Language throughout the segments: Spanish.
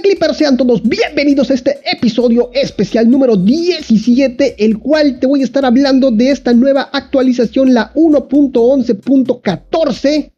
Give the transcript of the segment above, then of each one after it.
tal Clippers? Sean todos bienvenidos a este episodio especial número 17, el cual te voy a estar hablando de esta nueva actualización, la 1.11.14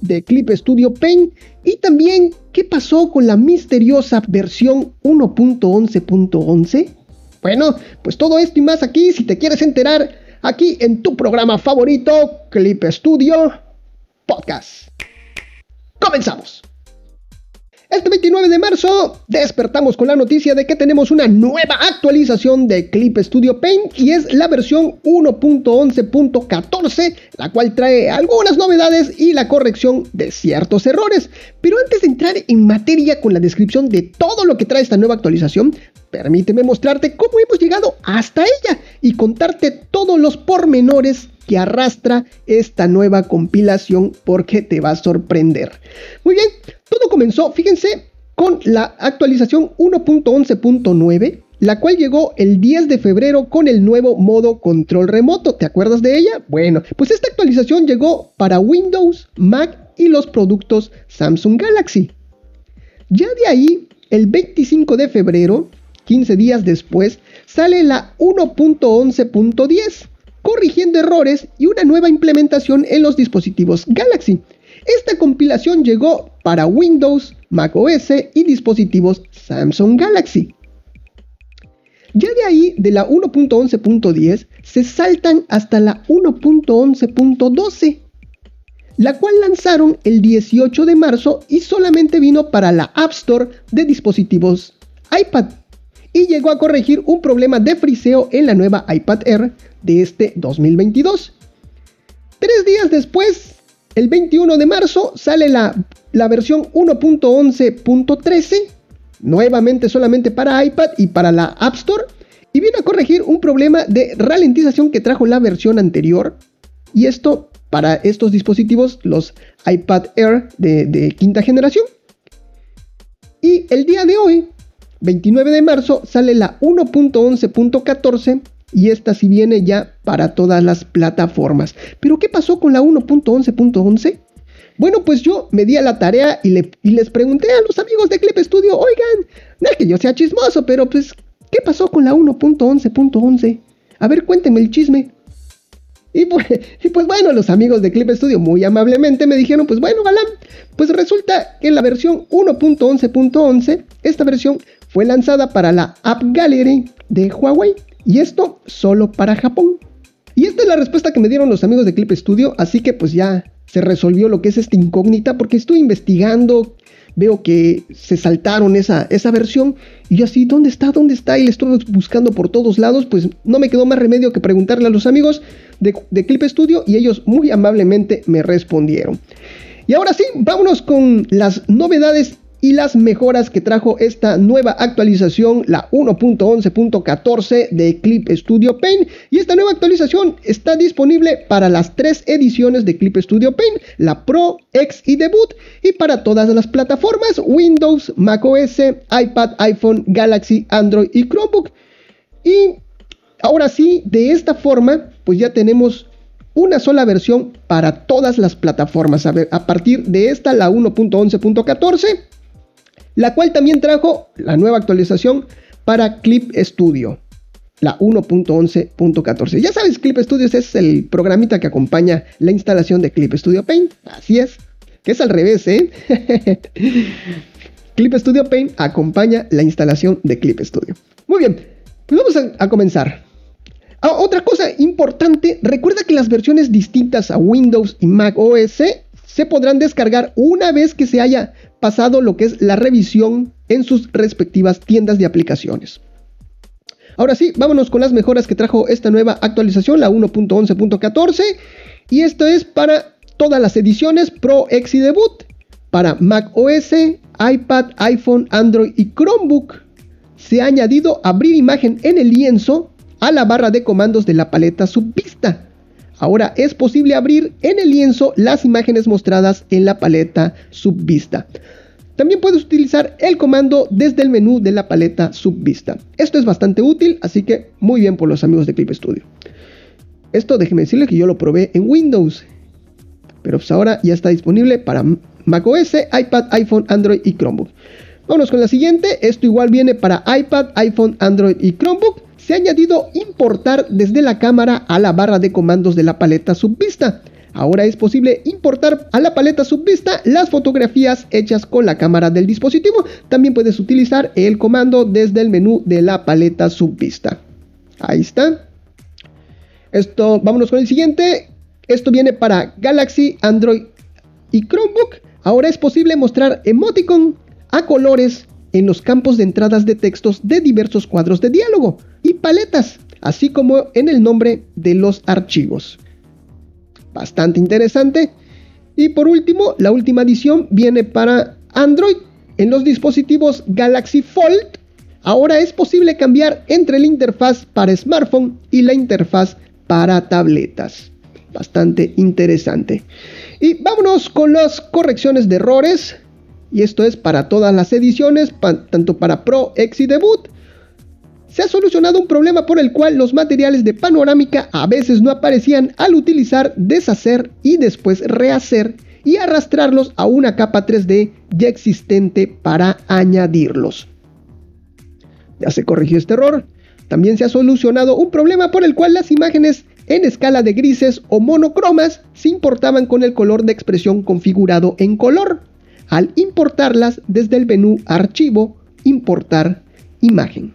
de Clip Studio Paint y también qué pasó con la misteriosa versión 1.11.11. Bueno, pues todo esto y más aquí, si te quieres enterar, aquí en tu programa favorito, Clip Studio Podcast. Comenzamos. Este 29 de marzo despertamos con la noticia de que tenemos una nueva actualización de Clip Studio Paint y es la versión 1.11.14, la cual trae algunas novedades y la corrección de ciertos errores. Pero antes de entrar en materia con la descripción de todo lo que trae esta nueva actualización, permíteme mostrarte cómo hemos llegado hasta ella y contarte todos los pormenores arrastra esta nueva compilación porque te va a sorprender. Muy bien, todo comenzó, fíjense, con la actualización 1.11.9 la cual llegó el 10 de febrero con el nuevo modo control remoto. ¿Te acuerdas de ella? Bueno, pues esta actualización llegó para Windows, Mac y los productos Samsung Galaxy. Ya de ahí, el 25 de febrero, 15 días después, sale la 1.11.10, corrigiendo errores y una nueva implementación en los dispositivos Galaxy. Esta compilación llegó para Windows, Mac OS y dispositivos Samsung Galaxy. Ya de ahí, de la 1.11.10, se saltan hasta la 1.11.12, la cual lanzaron el 18 de marzo y solamente vino para la App Store de dispositivos iPad y llegó a corregir un problema de friseo en la nueva iPad Air de este 2022. Tres días después, el 21 de marzo, sale la, la versión 1.11.13, nuevamente solamente para iPad y para la App Store, y viene a corregir un problema de ralentización que trajo la versión anterior. Y esto para estos dispositivos, los iPad Air de, de quinta generación. Y el día de hoy, 29 de marzo, sale la 1.11.14 y esta sí viene ya para todas las plataformas. Pero ¿qué pasó con la 1.11.11? Bueno, pues yo me di a la tarea y, les pregunté a los amigos de Clip Studio, oigan, no es que yo sea chismoso, pero pues, ¿qué pasó con la 1.11.11? A ver, cuéntenme el chisme. Y pues, pues, bueno, los amigos de Clip Studio muy amablemente me dijeron, pues bueno, Galán, pues resulta que la versión 1.11.11, esta versión fue lanzada para la App Gallery de Huawei. Y esto solo para Japón. Y esta es la respuesta que me dieron los amigos de Clip Studio, así que pues ya se resolvió lo que es esta incógnita, porque estoy investigando, veo que se saltaron esa, esa versión, y yo así, ¿dónde está? ¿Dónde está? Y le estoy buscando por todos lados, pues no me quedó más remedio que preguntarle a los amigos de, de Clip Studio, y ellos muy amablemente me respondieron. Y ahora sí, vámonos con las novedades y las mejoras que trajo esta nueva actualización, la 1.11.14 de Clip Studio Paint. Y esta nueva actualización está disponible para las tres ediciones de Clip Studio Paint, la Pro, X y Debut, y para todas las plataformas, Windows, macOS, iPad, iPhone, Galaxy, Android y Chromebook. Y ahora sí, de esta forma, pues ya tenemos una sola versión para todas las plataformas. A, a partir de esta, la 1.11.14 la cual también trajo la nueva actualización para Clip Studio, la 1.11.14. Ya sabes, Clip Studio es el programita que acompaña la instalación de Clip Studio Paint, así es, que es al revés, ¿eh? Clip Studio Paint acompaña la instalación de Clip Studio. Muy bien, pues vamos a, comenzar. Ah, otra cosa importante, recuerda que las versiones distintas a Windows y Mac OS se podrán descargar una vez que se haya pasado lo que es la revisión en sus respectivas tiendas de aplicaciones. Ahora sí, vámonos con las mejoras que trajo esta nueva actualización, la 1.11.14. Y esto es para todas las ediciones Pro, X y Debut, para Mac OS, iPad, iPhone, Android y Chromebook. Se ha añadido abrir imagen en el lienzo a la barra de comandos de la paleta subvista. Ahora es posible abrir en el lienzo las imágenes mostradas en la paleta subvista. También puedes utilizar el comando desde el menú de la paleta subvista. Esto es bastante útil, así que muy bien por los amigos de Clip Studio. Esto déjeme decirle que yo lo probé en Windows, pero pues ahora ya está disponible para macOS, iPad, iPhone, Android y Chromebook. Vámonos con la siguiente. Esto igual viene para iPad, iPhone, Android y Chromebook. Se ha añadido importar desde la cámara a la barra de comandos de la paleta subvista. Ahora es posible importar a la paleta subvista las fotografías hechas con la cámara del dispositivo. También puedes utilizar el comando desde el menú de la paleta subvista. Ahí está. Esto, vámonos con el siguiente. Esto viene para Galaxy, Android y Chromebook. Ahora es posible mostrar emoticon a colores en los campos de entradas de textos de diversos cuadros de diálogo y paletas, así como en el nombre de los archivos bastante interesante. Y por último, la última edición viene para Android. En los dispositivos Galaxy Fold, ahora es posible cambiar entre la interfaz para smartphone y la interfaz para tabletas. Bastante interesante. Y vámonos con las correcciones de errores. Y esto es para todas las ediciones, tanto para Pro, X y Debut se ha solucionado un problema por el cual los materiales de panorámica a veces no aparecían al utilizar deshacer y después rehacer y arrastrarlos a una capa 3D ya existente para añadirlos. Ya se corrigió este error. También se ha solucionado un problema por el cual las imágenes en escala de grises o monocromas se importaban con el color de expresión configurado en color, al importarlas desde el menú Archivo, Importar Imagen.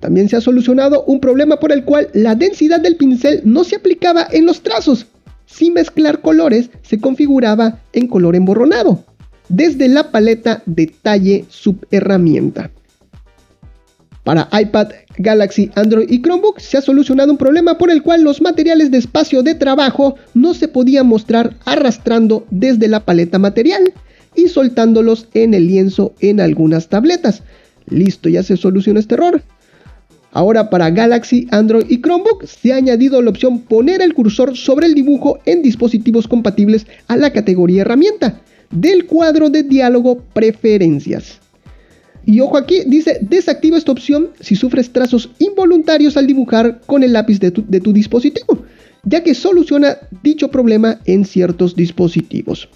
También se ha solucionado un problema por el cual la densidad del pincel no se aplicaba en los trazos. Sin mezclar colores se configuraba en color emborronado, desde la paleta Detalle Subherramienta. Para iPad, Galaxy, Android y Chromebook se ha solucionado un problema por el cual los materiales de espacio de trabajo no se podían mostrar arrastrando desde la paleta material y soltándolos en el lienzo en algunas tabletas. Listo, ya se soluciona este error. Ahora para Galaxy, Android y Chromebook se ha añadido la opción poner el cursor sobre el dibujo en dispositivos compatibles a la categoría herramienta del cuadro de diálogo preferencias. Y ojo aquí, dice desactiva esta opción si sufres trazos involuntarios al dibujar con el lápiz de tu, dispositivo, ya que soluciona dicho problema en ciertos dispositivos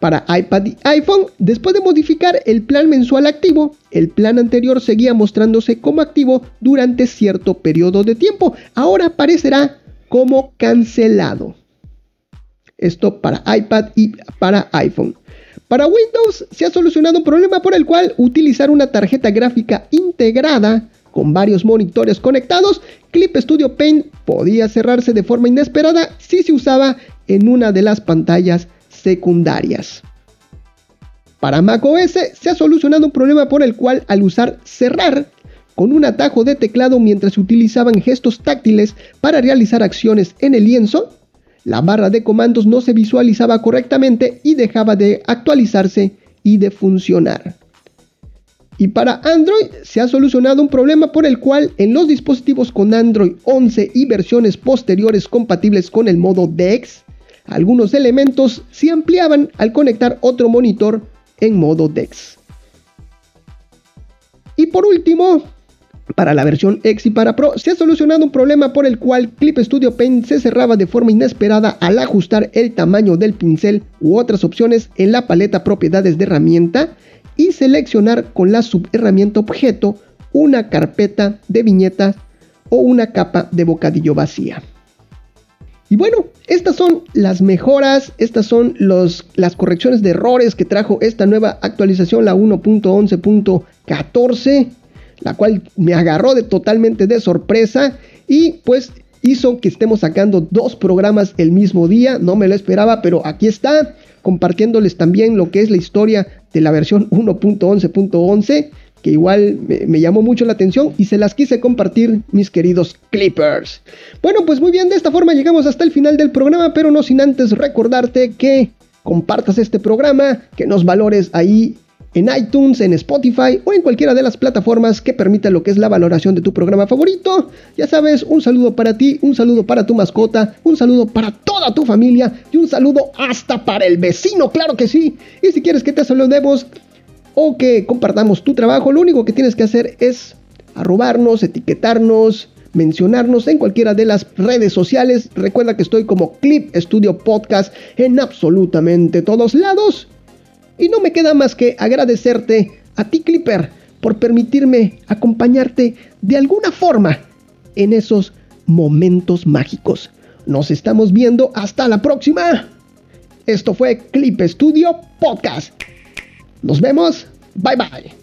para iPad y iPhone, después de modificar el plan mensual activo, el plan anterior seguía mostrándose como activo durante cierto periodo de tiempo. Ahora aparecerá como cancelado. Esto para iPad y para iPhone. Para Windows se ha solucionado un problema por el cual utilizar una tarjeta gráfica integrada con varios monitores conectados, Clip Studio Paint podía cerrarse de forma inesperada si se usaba en una de las pantallas secundarias. Para macOS se ha solucionado un problema por el cual al usar cerrar con un atajo de teclado mientras se utilizaban gestos táctiles para realizar acciones en el lienzo, la barra de comandos no se visualizaba correctamente y dejaba de actualizarse y de funcionar. Y para Android se ha solucionado un problema por el cual en los dispositivos con Android 11 y versiones posteriores compatibles con el modo DeX, algunos elementos se ampliaban al conectar otro monitor en modo DeX. Y por último, para la versión X y para Pro se ha solucionado un problema por el cual Clip Studio Paint se cerraba de forma inesperada al ajustar el tamaño del pincel u otras opciones en la paleta propiedades de herramienta y seleccionar con la subherramienta objeto una carpeta de viñetas o una capa de bocadillo vacía. Y bueno, estas son las mejoras, estas son los, las correcciones de errores que trajo esta nueva actualización, la 1.11.14, la cual me agarró de totalmente de sorpresa y pues hizo que estemos sacando dos programas el mismo día, no me lo esperaba, pero aquí está, compartiéndoles también lo que es la historia de la versión 1.11.11 que igual me, llamó mucho la atención y se las quise compartir, mis queridos Clippers. Bueno, pues muy bien, de esta forma llegamos hasta el final del programa, pero no sin antes recordarte que compartas este programa, que nos valores ahí en iTunes, en Spotify o en cualquiera de las plataformas que permita lo que es la valoración de tu programa favorito. Ya sabes, un saludo para ti, un saludo para tu mascota, un saludo para toda tu familia y un saludo hasta para el vecino, claro que sí. Y si quieres que te saludemos, o que compartamos tu trabajo, lo único que tienes que hacer es arrobarnos, etiquetarnos, mencionarnos en cualquiera de las redes sociales. Recuerda que estoy como Clip Studio Podcast en absolutamente todos lados. Y no me queda más que agradecerte a ti Clipper por permitirme acompañarte de alguna forma en esos momentos mágicos. Nos estamos viendo hasta la próxima. Esto fue Clip Studio Podcast. Nos vemos. Bye bye.